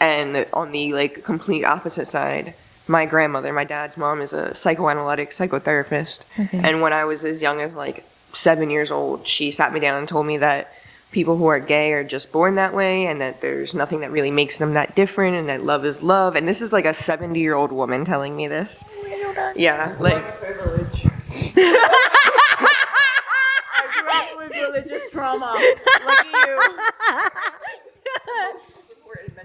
And on the like complete opposite side my grandmother my dad's mom is a psychoanalytic psychotherapist. And when I was as young as like 7 years old she sat me down and told me that people who are gay are just born that way and that there's nothing that really makes them that different and that love is love. And this is like a 70 year old woman telling me this. Oh yeah like <laughs> I grew up with religious trauma. Lucky you. <laughs>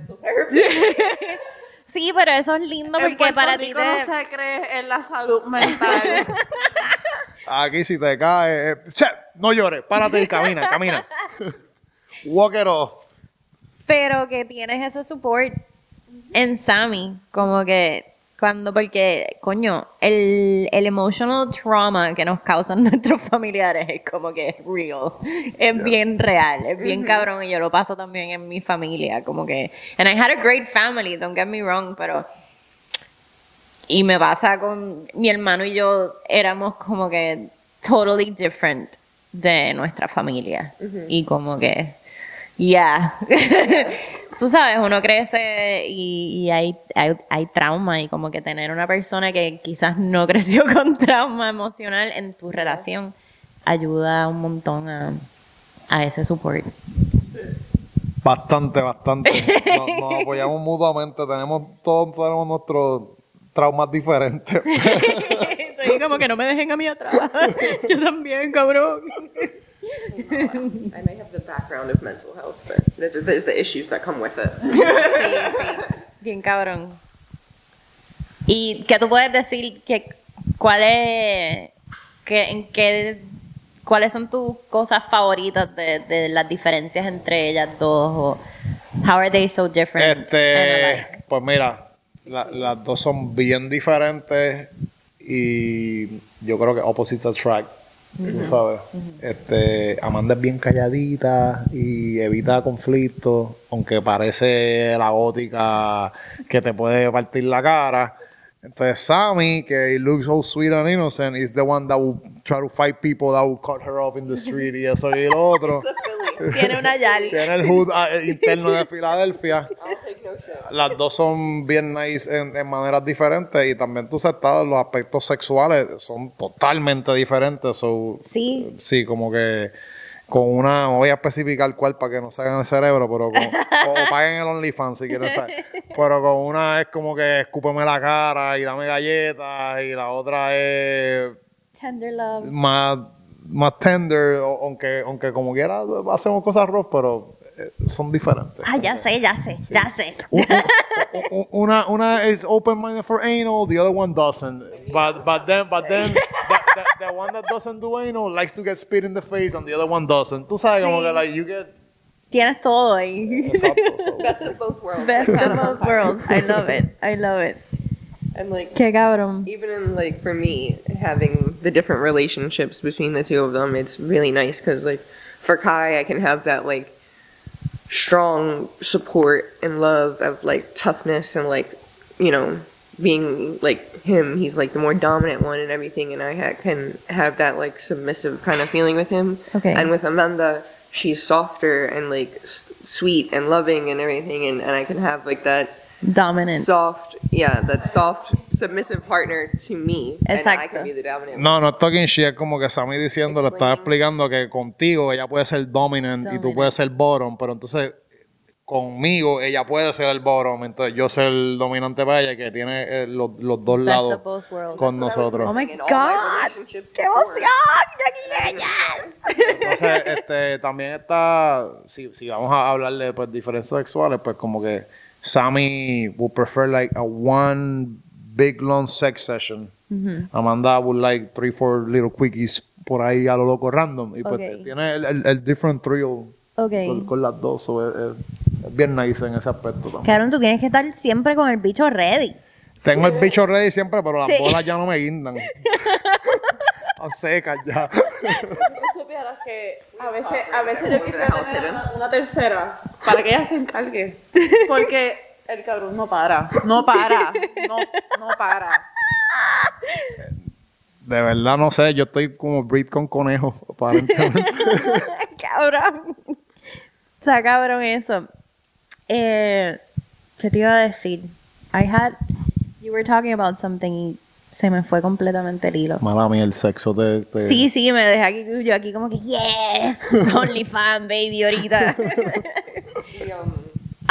<laughs> Sí, pero eso es lindo En porque Puerto para ti Rico te... no se cree en la salud mental. <laughs> Aquí si te cae, eh, che, no llores, párate y camina, camina. <laughs> Walk it off. Pero que tienes ese support en Sammy, como que cuando, porque, coño, el, el emotional trauma que nos causan <laughs> nuestros familiares es como que es real, es bien real, es bien cabrón y yo lo paso también en mi familia, como que, and I had a great family, don't get me wrong, pero, y me pasa con mi hermano y yo éramos como que totally different de nuestra familia y como que ya <laughs> tú sabes uno crece y, y hay, hay, hay trauma y como que tener una persona que quizás no <laughs> creció con trauma emocional en tu relación ayuda un montón a, a ese support Bastante, bastante. <laughs> Nos, nos apoyamos mutuamente. Tenemos todos tenemos nuestros traumas diferentes. Estoy como que no me dejen a mí atrás. Yo también, cabrón. <laughs> I may have the background of mental health, but there- there's the issues that come with it. <laughs> Sí, sí. Bien cabrón. ¿Y qué tú puedes decir? Que, ¿Cuál es, que, en qué, ¿Cuáles son tus cosas favoritas de, de las diferencias entre ellas dos? O how are they so different? Este, pues mira, la- las dos son bien diferentes y yo creo que opposites attract. Tú sabes. Este, Amanda es bien calladita y evita conflictos, aunque parece la gótica que te puede partir la cara. Entonces Sammy, que he looks so sweet and innocent, is the one that will try to fight people that will cut her up in the street y eso y lo otro. <laughs> Tiene una yal. Tiene el hood ah, interno de Filadelfia. I'll take no shit. Las dos son bien nice en, en maneras diferentes y también tú sabes, los aspectos sexuales son totalmente diferentes. So, Sí. Sí, como que con una, no voy a especificar cuál para que no se hagan el cerebro, pero con, o, o paguen el OnlyFans si quieren saber. <laughs> Pero con una es como que escúpeme la cara y dame galletas y la otra es Tender love. más, más tender, aunque, aunque como quiera hacemos cosas rough, pero son diferentes. Ah, ya sé, ya sé, ya sé. Un- un- un- una una is open minded for anal, the other one doesn't. But but then but then the, the, the one that doesn't do anal likes to get spit in the face, and the other one doesn't. Tú sabes como que like you get. Tienes todo ahí. Exacto, so. <laughs> Best of both worlds. Best of both worlds. I love it. I love it. And like Qué cabrón. even in like for me having the different relationships between the two of them it's really nice because like for kai i can have that like strong support and love of like toughness and like you know being like him he's like the more dominant one and everything and i ha- can have that like submissive kind of feeling with him Okay. and with amanda she's softer and like s- sweet and loving and everything and, and i can have like that Dominant. soft, yeah, that soft, submissive partner to me, and I Exacto. can be the dominant. one. No, no es talking shit, es como que Sammy diciendo, le estaba explicando que contigo ella puede ser dominant, y tú Dominant. puedes ser bottom, pero entonces conmigo ella puede ser el bottom, entonces yo ser el dominante para ella que tiene eh, los, los dos Best lados of both worlds. con nosotros. Oh my In all my God. relationships ¡Qué before. emoción! ¡Jackie, yes! Entonces, este, también está, si, si vamos a hablar de pues, diferencias sexuales, pues como que Sammy would prefer like a one big long sex session. Amanda would like three, four little quickies por ahí a lo loco random. Y pues Ok. tiene el, el, el different thrill Ok. con, con las dos. so es, bien nice en ese aspecto también. Cabrón, tú tienes que estar siempre con el bicho ready. Tengo el bicho ready siempre, pero las Sí. bolas ya no me guindan. <laughs> Están secas ya. tú supieras que a veces, a veces yo quisiera tener una tercera para que ella se encargue. Porque el cabrón no para, no para, no, no para. De verdad no sé, yo estoy como breed con conejos, aparentemente. <laughs> cabrón. Está cabrón eso. Eh, ¿Qué te iba a decir? I had... You were talking about something y se me fue completamente el hilo. Mala mía, el sexo te... te- Sí, sí, me dejé aquí, yo aquí como que, yes, <laughs> only fan, baby, ahorita. <laughs>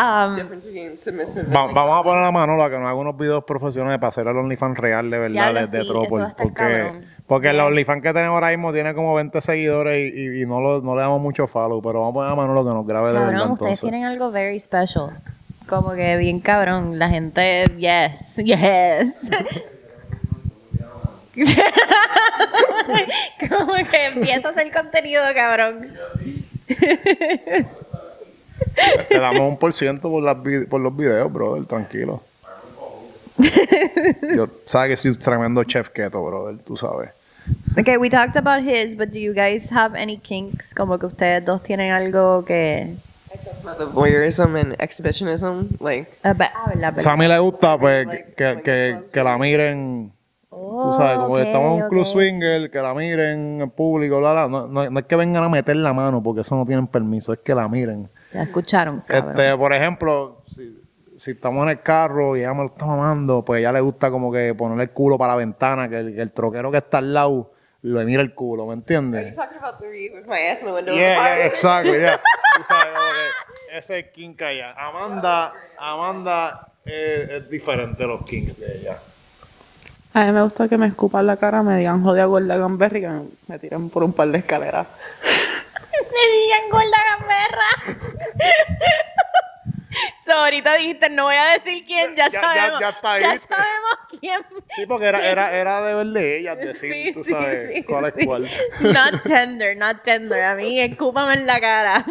Um, Va- like, vamos a poner a Manola que nos haga unos videos profesionales para hacer el OnlyFans real de verdad Diablo, de, de sí, Tropol, eso va a estar porque cabrón. porque el Yes. OnlyFans que tenemos ahora mismo tiene como 20 seguidores y, y- y no, lo- no le damos mucho follow pero vamos a poner a Manolo que nos grabe de verdad cabrón, ustedes entonces tienen algo very special. Como que bien cabrón, la gente, yes, yes. <laughs> como que empieza a hacer contenido, cabrón. <laughs> te damos un por ciento por, las por los videos brother tranquilo yo sabes que soy un tremendo chef keto brother tú sabes Okay, we talked about his, but do you guys have any kinks? Como que ustedes dos tienen algo que... I talk about the voyeurism and exhibitionism, like Ah, ve- ah, verdad, verdad. Sammy le gusta pues Like, que, que, que la miren Tú sabes, como que Oh, estamos en un club swinger, que la miren en público, bla, bla. No, no- no es que vengan a meter la mano, porque eso no tienen permiso, es que la miren. Ya escucharon, cabrón. Este, por ejemplo, si, si estamos en el carro y ella me lo está mamando, pues a ella le gusta como que ponerle el culo para la ventana, que el, que el troquero que está al lado le mira el culo, ¿me entiendes? Yeah, exacto, yeah. <laughs> Ese es King allá. Amanda, Amanda eh, es diferente de los Kings de ella. A mí me gusta que me escupan la cara, me digan jodida gorda gamberry, que me, me tiren por un par de escaleras. <laughs> Me digan gorda so, ahorita dijiste, no voy a decir quién, ya, Ya- ya- sabemos. ya está ahí, sabemos quién. Sí, porque era, era, era de verle ellas decir, Sí, tú sí, sabes, sí, cuál sí. es cuál. Not tender, not tender. A mí, escúpame en la cara.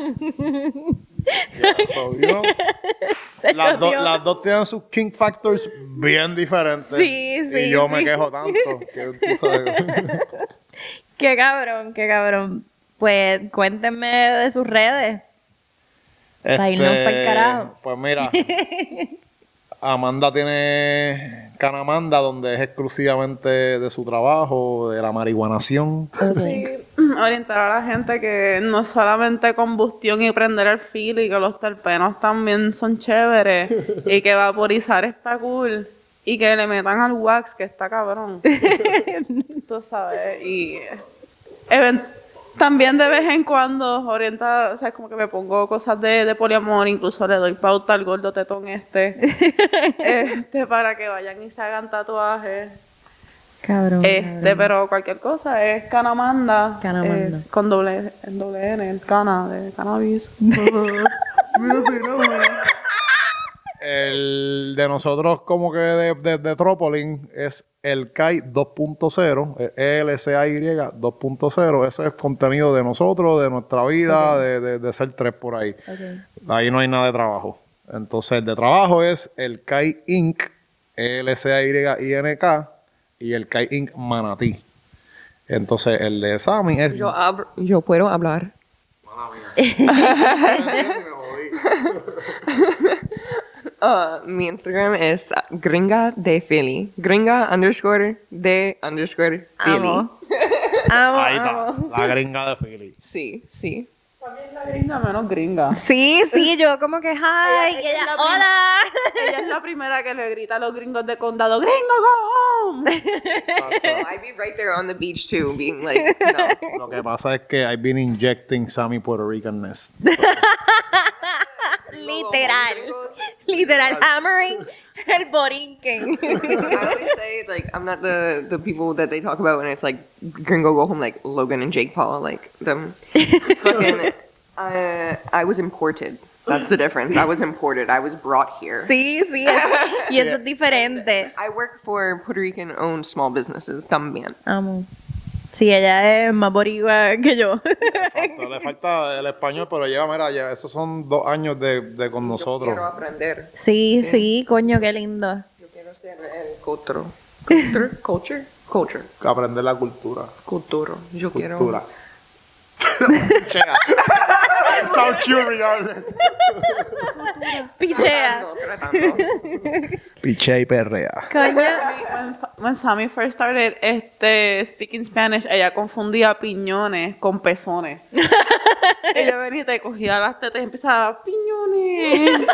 Ya, so, you know, <laughs> Se las, dos- choteó. las dos tienen sus king factors bien diferentes. Sí, sí, Y yo me sí. quejo tanto. Que, tú sabes. <laughs> Qué cabrón, qué cabrón. Pues cuéntenme de sus redes. Pa' irnos pa'l carajo. Pues mira, <laughs> Amanda tiene Canamanda, donde es exclusivamente de su trabajo, de la marihuanación. Sí, <clears throat> orientar a la gente que no es solamente combustión y prender el filo y que los terpenos también son chéveres <laughs> y que vaporizar está cool y que le metan al wax que está cabrón. <laughs> Tú sabes. Y even- también de vez en cuando orienta, o sea, como que me pongo cosas de, de poliamor, incluso le doy pauta al gordo tetón este, <laughs> este para que vayan y se hagan tatuajes. Cabrón. Este, pero cualquier cosa es Canamanda. Canamanda. es con doble, en doble N, el cana de cannabis. <laughs> El de nosotros, como que de, de, de Tropolin, es el CAI 2.0, eh, ELCAY 2.0. Ese es contenido de nosotros, de nuestra vida, de, de, de ser tres por ahí. Ahí no hay nada de trabajo. Entonces, el de trabajo es el CAI Inc., ELCAY-INK, y el CAI Inc. Manatí. Entonces, el de Sammy es... Yo, abro- yo puedo hablar. <laughs> Uh, mi Instagram es gringa de Philly. Gringa underscore de underscore Philly. Amo. <laughs> Amo, Ahí amo. está, la gringa de Philly. Sí, sí. También la gringa menos gringa. Sí, sí, <laughs> yo como que, hi, Ella- y ella ella, es la prim- hola. Ella es la primera que le grita a los gringos de condado, gringo, go home. <laughs> I'd be right there on the beach too, being like, no. Lo que pasa es que I've been injecting Sammy Puerto Ricanness. <laughs> Literal. Literal, hammering <laughs> el borinquen. I always say like I'm not the the people that they talk about when it's like gringo go home like Logan and Jake Paul like them <laughs> fucking uh, I was imported. That's the difference. I was imported. I was brought here. Sí, sí, es- y eso es diferente. I work for Puerto Rican owned small businesses también. Amo. Sí, ella es más boricua que yo. Exacto, le falta el español, pero lleva, mira, ya, esos son dos años de, de con Yo nosotros. quiero aprender. Sí, sí, coño, qué lindo. Yo quiero ser el culture. Culture? Culture? Culture. Aprender la cultura. Culturo. Yo quiero. Cultura. Chea. <laughs> Sound cute regardless. Pichea. Tratando, tratando. Piche y perrea. Coño. when, when Sammy first started este, speaking Spanish, ella confundía piñones con pezones. <laughs> ella venía y te cogía las tetas y empezaba, piñones. <laughs>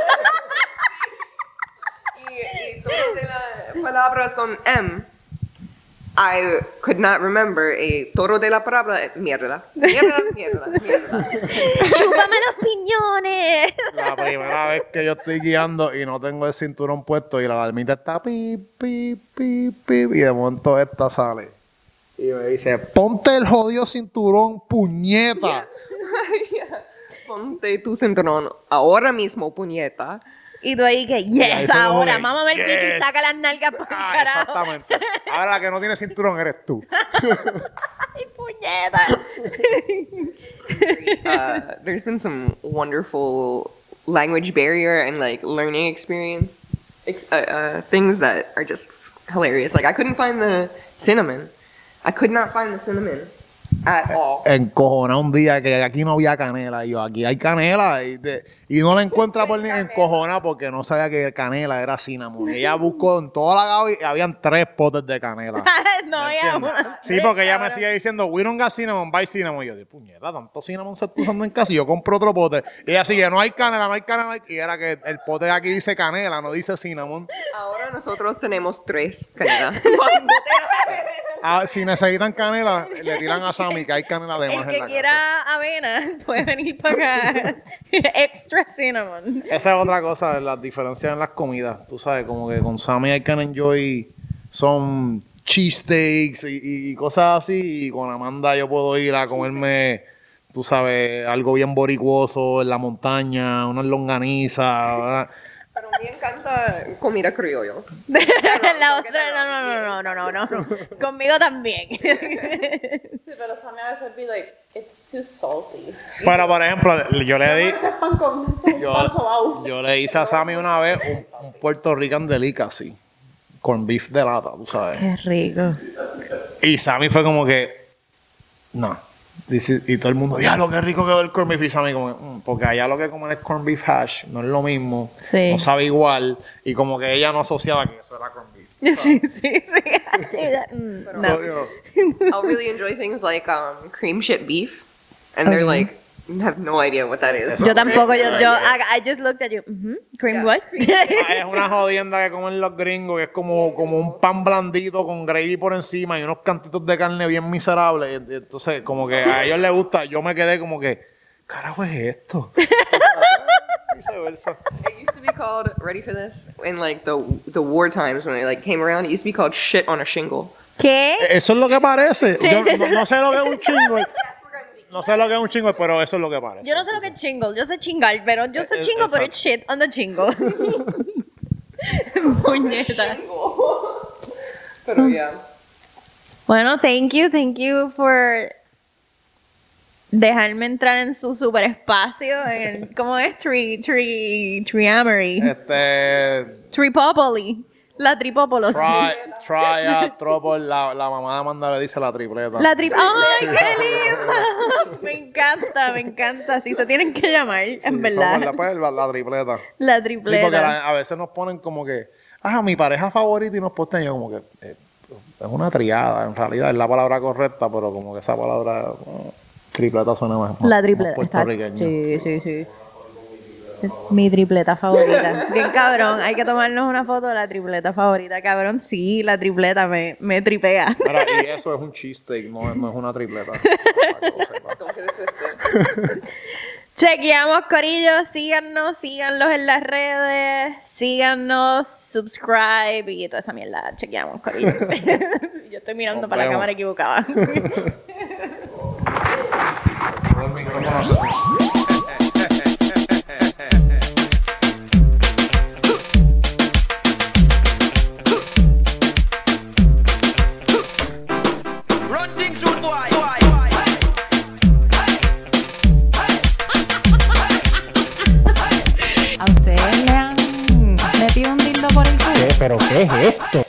y, y todas de las palabras con M, I could not remember a toro de la palabra mierda. Mierda, mierda, mierda. <laughs> Chúpame los piñones. La primera vez que yo estoy guiando y no tengo el cinturón puesto y la alarmita está pi, pi, pi, pi, y de momento esta sale. Y me dice, ponte el jodido cinturón, puñeta. <laughs> Ponte tu cinturón ahora mismo, puñeta. Y tú ahí que, yes, ahora, que, mámame el bicho y yes. saca las nalgas por el Ah, carajo. exactamente. Ahora la que no tiene cinturón eres tú. <laughs> Ay, puñeta. <laughs> Uh, there's been some wonderful language barrier and like learning experience ex- uh, uh, things that are just hilarious. Like I couldn't find the cinnamon. I could not find the cinnamon at all. Encojona un día que aquí no había canela. Y yo, aquí hay canela. Y, de- y no la encuentra por ni encojona porque no sabía que canela era cinnamon. Ella buscó en toda la gavi y habían tres potes de canela. <laughs> no, ¿Me ya, bueno. Sí, porque ella me sigue diciendo, we don't got cinnamon, buy cinnamon. Y yo, puñeta, tanto cinnamon se está usando en casa y yo compro otro pote. Y ella sigue, no hay canela, no hay canela. no hay-". Y era que el pote aquí dice canela, no dice cinnamon. Ahora nosotros tenemos tres canela. <laughs> <laughs> Ah, si necesitan canela, le tiran a Sammy que hay canela de más El en que la quiera avena puede venir para acá. Extra cinnamon. Esa es otra cosa, las diferencias en las comidas. Tú sabes, como que con Sammy I can enjoy some cheesesteaks y- y cosas así. Y con Amanda yo puedo ir a comerme, tú sabes, algo bien boricuoso en la montaña, unas longanizas. Pero me encanta comida criollo. <laughs> la otra, no, no, no, no, no, no, no. <laughs> Conmigo también. Sí, pero Sammy a veces be like, it's too salty. Pero, por ejemplo, yo le di... Pan con Yo, pan sobao. yo le hice a Sammy una vez un, un Puerto Rican delicacy. Con beef de lata, tú sabes. Qué rico. Y Sammy fue como que, no. Dice- y todo el mundo, ya lo que rico quedó el corn beef. Y Sammy como, que, "Mm", porque allá lo que comen es corn beef hash, no es lo mismo. Sí. No sabe igual. Y como que ella no asociaba que eso era corn beef. <laughs> Sí, sí, sí. Mm, no. I'll really enjoy things like um, cream chip beef, and they're Okay. like have <laughs> no idea what that is. Yo tampoco, yo, yo, I, I just looked at you. mhm, Cream Yeah, what? <laughs> <laughs> "Ah, es una jodienda que comen los gringos, que es como, como un pan blandito con gravy por encima y unos cantitos de carne bien miserables. Entonces, como que a ellos les gusta. Yo me quedé como que, carajo es esto. Viceversa. It used to be called ready for this in like the the war times when it like came around. It used to be called shit on a shingle. ¿Qué? Eso es lo que parece. Sí, Yo sí, no, sí. no sé lo que es un chingo. No sé lo que es un chingo, pero eso es lo que parece. Yo no sé lo que es chingle, yo sé chingar, pero yo sé Eh, eh, chingo, pero it's shit on the chingle. <laughs> Puñeta. Pero yeah. Bueno, thank you, thank you for dejarme entrar en su super espacio. En, ¿Cómo es? Tri, tri, triamory. Este. Tripopoli. La tripópolos. Try, <laughs> try a tropol, la, la mamá de Amanda le dice la tripleta. La trip. ¡Ay, qué <laughs> linda! Me encanta, me encanta. Así se tienen que llamar, Sí, en verdad. La, pues, la, la tripleta. La Sí, porque tripleta. la- a veces nos ponen como que, ah, mi pareja favorita y nos postean yo como que eh, es una triada, en realidad es la palabra correcta, pero como que esa palabra eh, tripleta suena más, más- La más tripleta. puertorriqueño. Sí, sí, sí. Mi tripleta favorita. Bien cabrón, hay que tomarnos una foto de la tripleta favorita, cabrón. Sí, la tripleta me, me tripea. Mira, y eso es un cheesesteak, no, no es una tripleta. <laughs> Chequeamos, Corillo. Síganos, síganlos en las redes. Síganos, subscribe y toda esa mierda. Chequeamos, Corillo. <laughs> Yo estoy mirando Nos para la cámara equivocada. <laughs> pero ¿qué es esto?